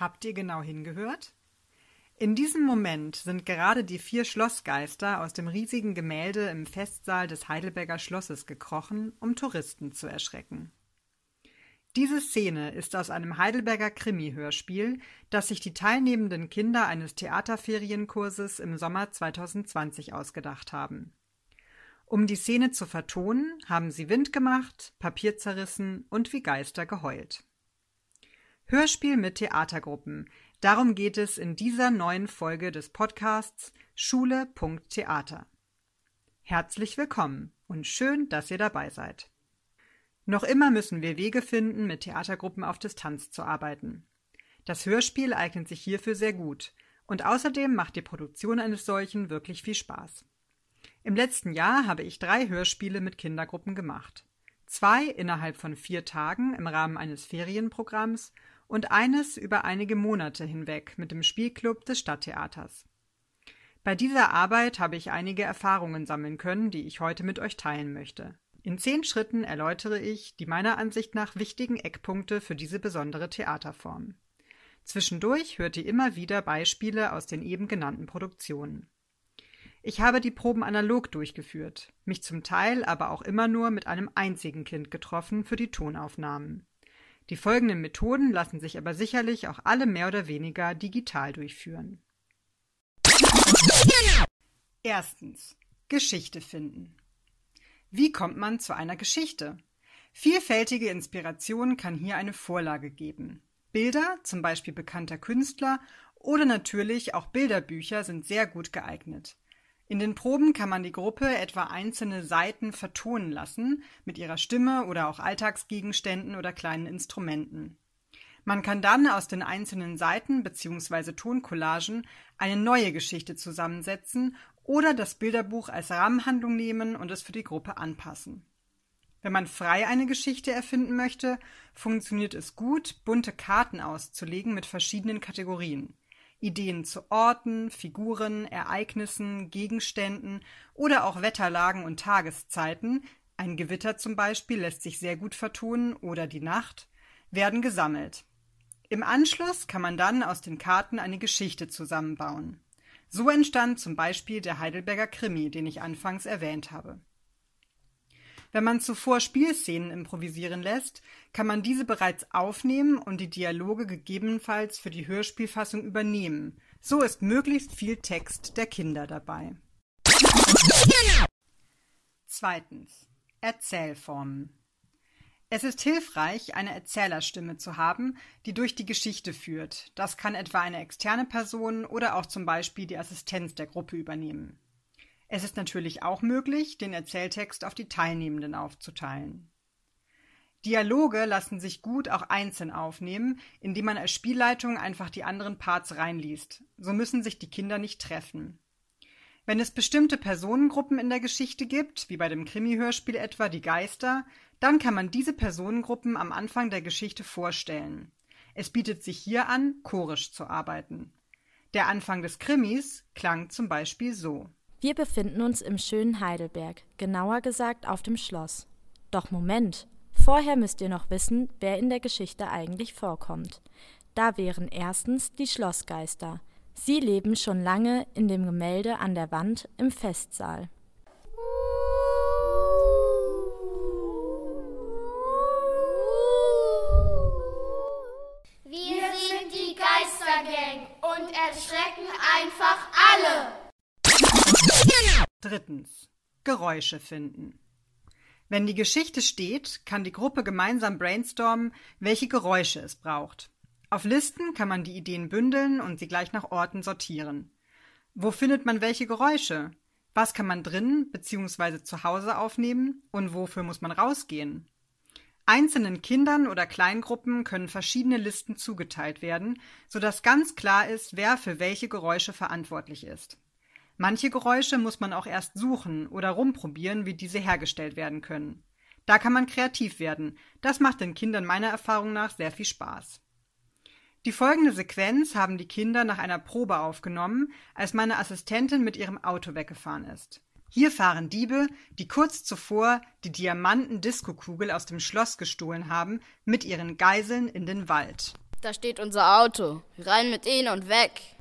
Habt ihr genau hingehört? In diesem Moment sind gerade die vier Schlossgeister aus dem riesigen Gemälde im Festsaal des Heidelberger Schlosses gekrochen, um Touristen zu erschrecken. Diese Szene ist aus einem Heidelberger Krimi-Hörspiel, das sich die teilnehmenden Kinder eines Theaterferienkurses im Sommer 2020 ausgedacht haben. Um die Szene zu vertonen, haben sie Wind gemacht, Papier zerrissen und wie Geister geheult. Hörspiel mit Theatergruppen. Darum geht es in dieser neuen Folge des Podcasts Schule.theater. Herzlich willkommen und schön, dass ihr dabei seid. Noch immer müssen wir Wege finden, mit Theatergruppen auf Distanz zu arbeiten. Das Hörspiel eignet sich hierfür sehr gut und außerdem macht die Produktion eines solchen wirklich viel Spaß. Im letzten Jahr habe ich drei Hörspiele mit Kindergruppen gemacht. Zwei innerhalb von vier Tagen im Rahmen eines Ferienprogramms und eines über einige Monate hinweg mit dem Spielclub des Stadttheaters. Bei dieser Arbeit habe ich einige Erfahrungen sammeln können, die ich heute mit euch teilen möchte. In zehn Schritten erläutere ich die meiner Ansicht nach wichtigen Eckpunkte für diese besondere Theaterform. Zwischendurch hört ihr immer wieder Beispiele aus den eben genannten Produktionen. Ich habe die Proben analog durchgeführt, mich zum Teil aber auch immer nur mit einem einzigen Kind getroffen für die Tonaufnahmen. Die folgenden Methoden lassen sich aber sicherlich auch alle mehr oder weniger digital durchführen. Erstens. Geschichte finden. Wie kommt man zu einer Geschichte? Vielfältige Inspiration kann hier eine Vorlage geben. Bilder, zum Beispiel bekannter Künstler, oder natürlich auch Bilderbücher sind sehr gut geeignet. In den Proben kann man die Gruppe etwa einzelne Seiten vertonen lassen, mit ihrer Stimme oder auch Alltagsgegenständen oder kleinen Instrumenten. Man kann dann aus den einzelnen Seiten bzw. Toncollagen eine neue Geschichte zusammensetzen oder das Bilderbuch als Rahmenhandlung nehmen und es für die Gruppe anpassen. Wenn man frei eine Geschichte erfinden möchte, funktioniert es gut, bunte Karten auszulegen mit verschiedenen Kategorien. Ideen zu Orten, Figuren, Ereignissen, Gegenständen oder auch Wetterlagen und Tageszeiten, ein Gewitter zum Beispiel lässt sich sehr gut vertonen oder die Nacht, werden gesammelt. Im Anschluss kann man dann aus den Karten eine Geschichte zusammenbauen. So entstand zum Beispiel der Heidelberger Krimi, den ich anfangs erwähnt habe. Wenn man zuvor Spielszenen improvisieren lässt, kann man diese bereits aufnehmen und die Dialoge gegebenenfalls für die Hörspielfassung übernehmen. So ist möglichst viel Text der Kinder dabei. Zweitens. Erzählformen. Es ist hilfreich, eine Erzählerstimme zu haben, die durch die Geschichte führt. Das kann etwa eine externe Person oder auch zum Beispiel die Assistenz der Gruppe übernehmen. Es ist natürlich auch möglich, den Erzähltext auf die Teilnehmenden aufzuteilen. Dialoge lassen sich gut auch einzeln aufnehmen, indem man als Spielleitung einfach die anderen Parts reinliest. So müssen sich die Kinder nicht treffen. Wenn es bestimmte Personengruppen in der Geschichte gibt, wie bei dem Krimi-Hörspiel etwa die Geister, dann kann man diese Personengruppen am Anfang der Geschichte vorstellen. Es bietet sich hier an, chorisch zu arbeiten. Der Anfang des Krimis klang zum Beispiel so. Wir befinden uns im schönen Heidelberg, genauer gesagt auf dem Schloss. Doch Moment, vorher müsst ihr noch wissen, wer in der Geschichte eigentlich vorkommt. Da wären erstens die Schlossgeister. Sie leben schon lange in dem Gemälde an der Wand im Festsaal. Wir sind die Geistergang und erschrecken einfach alle. Drittens. Geräusche finden. Wenn die Geschichte steht, kann die Gruppe gemeinsam brainstormen, welche Geräusche es braucht. Auf Listen kann man die Ideen bündeln und sie gleich nach Orten sortieren. Wo findet man welche Geräusche? Was kann man drinnen bzw. zu Hause aufnehmen und wofür muss man rausgehen? Einzelnen Kindern oder Kleingruppen können verschiedene Listen zugeteilt werden, sodass ganz klar ist, wer für welche Geräusche verantwortlich ist. Manche Geräusche muss man auch erst suchen oder rumprobieren, wie diese hergestellt werden können. Da kann man kreativ werden. Das macht den Kindern meiner Erfahrung nach sehr viel Spaß. Die folgende Sequenz haben die Kinder nach einer Probe aufgenommen, als meine Assistentin mit ihrem Auto weggefahren ist. Hier fahren Diebe, die kurz zuvor die Diamanten-Diskokugel aus dem Schloss gestohlen haben, mit ihren Geiseln in den Wald. Da steht unser Auto. Rein mit ihnen und weg.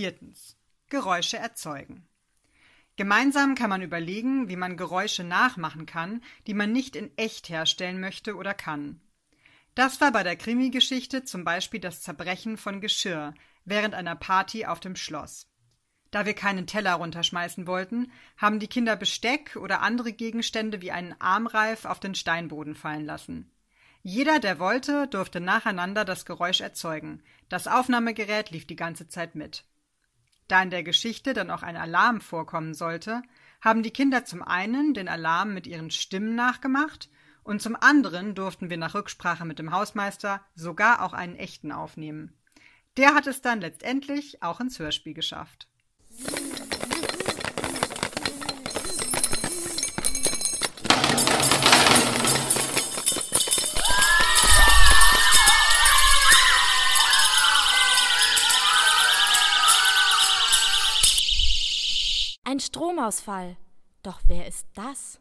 Viertens. Geräusche erzeugen. Gemeinsam kann man überlegen, wie man Geräusche nachmachen kann, die man nicht in echt herstellen möchte oder kann. Das war bei der Krimi-Geschichte zum Beispiel das Zerbrechen von Geschirr während einer Party auf dem Schloss. Da wir keinen Teller runterschmeißen wollten, haben die Kinder Besteck oder andere Gegenstände wie einen Armreif auf den Steinboden fallen lassen. Jeder, der wollte, durfte nacheinander das Geräusch erzeugen. Das Aufnahmegerät lief die ganze Zeit mit. Da in der Geschichte dann auch ein Alarm vorkommen sollte, haben die Kinder zum einen den Alarm mit ihren Stimmen nachgemacht und zum anderen durften wir nach Rücksprache mit dem Hausmeister sogar auch einen echten aufnehmen. Der hat es dann letztendlich auch ins Hörspiel geschafft. Ein Stromausfall. Doch wer ist das?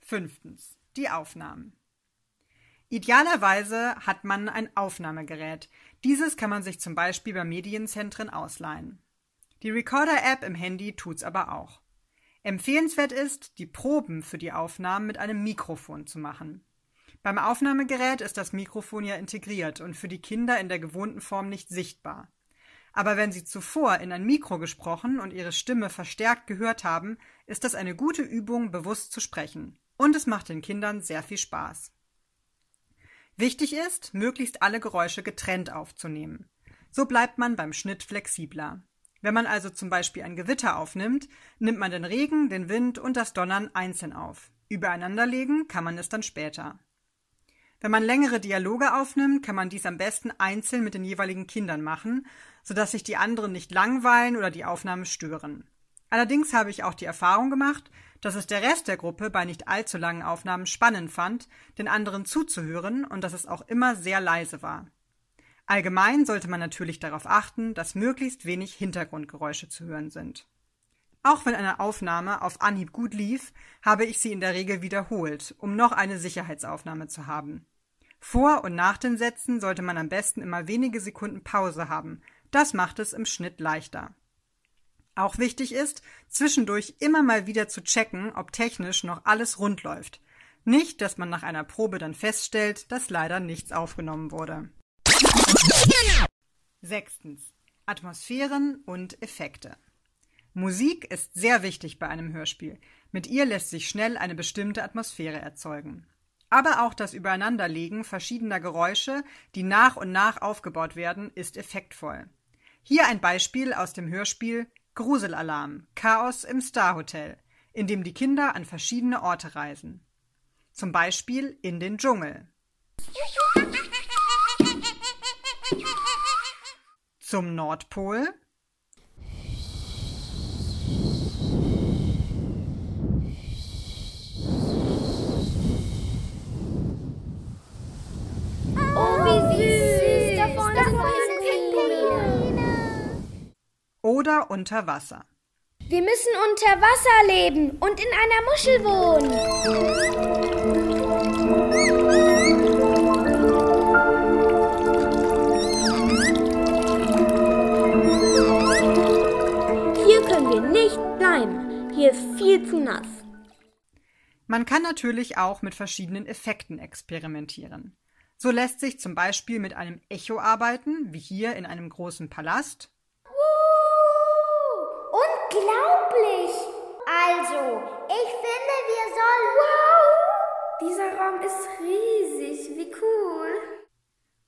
Fünftens. Die Aufnahmen. Idealerweise hat man ein Aufnahmegerät. Dieses kann man sich zum Beispiel bei Medienzentren ausleihen. Die Recorder-App im Handy tut's aber auch. Empfehlenswert ist, die Proben für die Aufnahmen mit einem Mikrofon zu machen. Beim Aufnahmegerät ist das Mikrofon ja integriert und für die Kinder in der gewohnten Form nicht sichtbar. Aber wenn sie zuvor in ein Mikro gesprochen und ihre Stimme verstärkt gehört haben, ist das eine gute Übung, bewusst zu sprechen. Und es macht den Kindern sehr viel Spaß. Wichtig ist, möglichst alle Geräusche getrennt aufzunehmen. So bleibt man beim Schnitt flexibler. Wenn man also zum Beispiel ein Gewitter aufnimmt, nimmt man den Regen, den Wind und das Donnern einzeln auf. Übereinanderlegen kann man es dann später. Wenn man längere Dialoge aufnimmt, kann man dies am besten einzeln mit den jeweiligen Kindern machen, sodass sich die anderen nicht langweilen oder die Aufnahme stören. Allerdings habe ich auch die Erfahrung gemacht, dass es der Rest der Gruppe bei nicht allzu langen Aufnahmen spannend fand, den anderen zuzuhören und dass es auch immer sehr leise war. Allgemein sollte man natürlich darauf achten, dass möglichst wenig Hintergrundgeräusche zu hören sind. Auch wenn eine Aufnahme auf Anhieb gut lief, habe ich sie in der Regel wiederholt, um noch eine Sicherheitsaufnahme zu haben. Vor und nach den Sätzen sollte man am besten immer wenige Sekunden Pause haben. Das macht es im Schnitt leichter. Auch wichtig ist, zwischendurch immer mal wieder zu checken, ob technisch noch alles rund läuft. Nicht, dass man nach einer Probe dann feststellt, dass leider nichts aufgenommen wurde. Sechstens. Atmosphären und Effekte. Musik ist sehr wichtig bei einem Hörspiel. Mit ihr lässt sich schnell eine bestimmte Atmosphäre erzeugen. Aber auch das Übereinanderlegen verschiedener Geräusche, die nach und nach aufgebaut werden, ist effektvoll. Hier ein Beispiel aus dem Hörspiel Gruselalarm, Chaos im Star Hotel, in dem die Kinder an verschiedene Orte reisen. Zum Beispiel in den Dschungel. Zum Nordpol. Oh, wie süß! Da vorne sind Pinguine. Oder unter Wasser. Wir müssen unter Wasser leben und in einer Muschel wohnen. Viel zu nass. Man kann natürlich auch mit verschiedenen Effekten experimentieren. So lässt sich zum Beispiel mit einem Echo arbeiten, wie hier in einem großen Palast, Unglaublich! Also, ich finde, wir sollen. Dieser Raum ist riesig. Wie cool.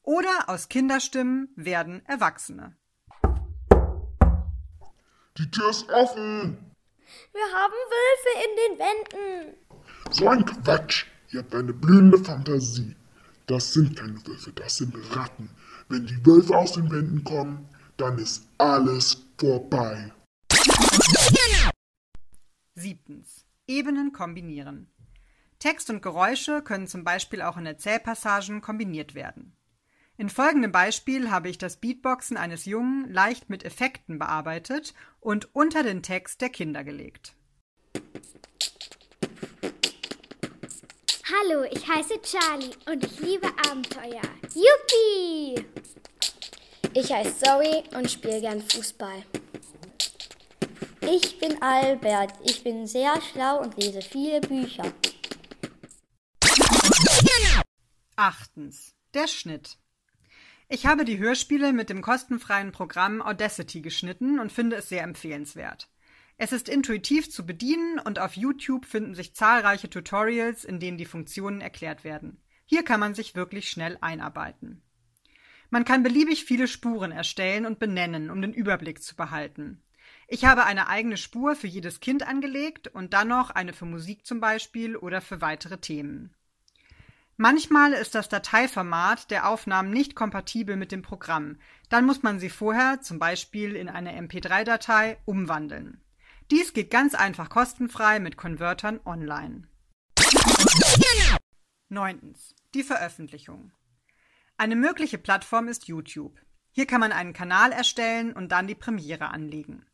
oder aus Kinderstimmen werden Erwachsene. Die Tür ist offen. Wir haben Wölfe in den Wänden. So ein Quatsch. Ihr habt eine blühende Fantasie. Das sind keine Wölfe, das sind Ratten. Wenn die Wölfe aus den Wänden kommen, dann ist alles vorbei. Siebtens. Ebenen kombinieren. Text und Geräusche können zum Beispiel auch in Erzählpassagen kombiniert werden. In folgendem Beispiel habe ich das Beatboxen eines Jungen leicht mit Effekten bearbeitet und unter den Text der Kinder gelegt. Hallo, ich heiße Charlie und ich liebe Abenteuer. Yuppie! Ich heiße Zoe und spiele gern Fußball. Ich bin Albert. Ich bin sehr schlau und lese viele Bücher. Achtens. Der Schnitt. Ich habe die Hörspiele mit dem kostenfreien Programm Audacity geschnitten und finde es sehr empfehlenswert. Es ist intuitiv zu bedienen und auf YouTube finden sich zahlreiche Tutorials, in denen die Funktionen erklärt werden. Hier kann man sich wirklich schnell einarbeiten. Man kann beliebig viele Spuren erstellen und benennen, um den Überblick zu behalten. Ich habe eine eigene Spur für jedes Kind angelegt und dann noch eine für Musik zum Beispiel oder für weitere Themen. Manchmal ist das Dateiformat der Aufnahmen nicht kompatibel mit dem Programm. Dann muss man sie vorher, zum Beispiel in eine MP3-Datei, umwandeln. Dies geht ganz einfach kostenfrei mit Convertern online. 9. Die Veröffentlichung. Eine mögliche Plattform ist YouTube. Hier kann man einen Kanal erstellen und dann die Premiere anlegen.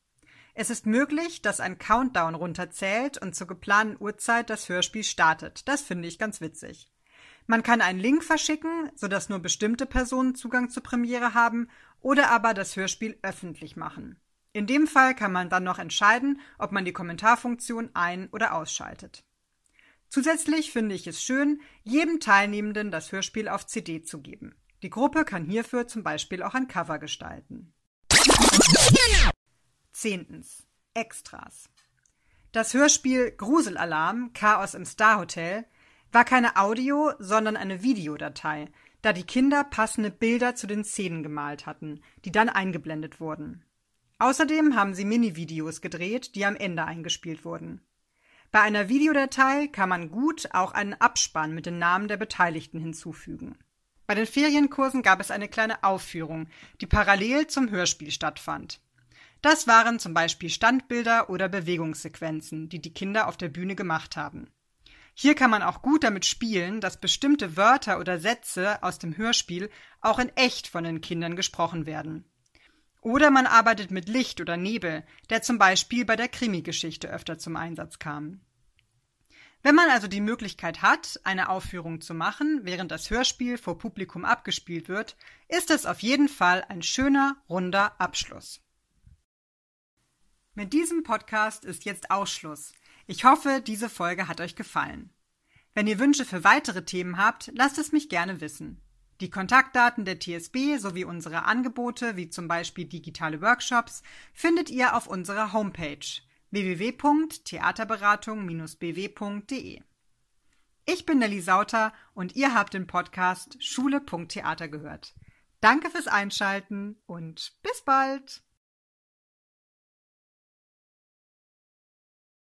Es ist möglich, dass ein Countdown runterzählt und zur geplanten Uhrzeit das Hörspiel startet. Das finde ich ganz witzig. Man kann einen Link verschicken, sodass nur bestimmte Personen Zugang zur Premiere haben, oder aber das Hörspiel öffentlich machen. In dem Fall kann man dann noch entscheiden, ob man die Kommentarfunktion ein- oder ausschaltet. Zusätzlich finde ich es schön, jedem Teilnehmenden das Hörspiel auf CD zu geben. Die Gruppe kann hierfür zum Beispiel auch ein Cover gestalten. Zehntens. Extras. Das Hörspiel Gruselalarm Chaos im Star Hotel war keine Audio, sondern eine Videodatei, da die Kinder passende Bilder zu den Szenen gemalt hatten, die dann eingeblendet wurden. Außerdem haben sie Mini-Videos gedreht, die am Ende eingespielt wurden. Bei einer Videodatei kann man gut auch einen Abspann mit den Namen der Beteiligten hinzufügen. Bei den Ferienkursen gab es eine kleine Aufführung, die parallel zum Hörspiel stattfand. Das waren zum Beispiel Standbilder oder Bewegungssequenzen, die die Kinder auf der Bühne gemacht haben. Hier kann man auch gut damit spielen, dass bestimmte Wörter oder Sätze aus dem Hörspiel auch in echt von den Kindern gesprochen werden. Oder man arbeitet mit Licht oder Nebel, der zum Beispiel bei der Krimi-Geschichte öfter zum Einsatz kam. Wenn man also die Möglichkeit hat, eine Aufführung zu machen, während das Hörspiel vor Publikum abgespielt wird, ist es auf jeden Fall ein schöner, runder Abschluss. Mit diesem Podcast ist jetzt Ausschluss. Ich hoffe, diese Folge hat euch gefallen. Wenn ihr Wünsche für weitere Themen habt, lasst es mich gerne wissen. Die Kontaktdaten der TSB sowie unsere Angebote, wie zum Beispiel digitale Workshops, findet ihr auf unserer Homepage www.theaterberatung-bw.de. Ich bin Nelly Sauter und ihr habt den Podcast Schule.theater gehört. Danke fürs Einschalten und bis bald!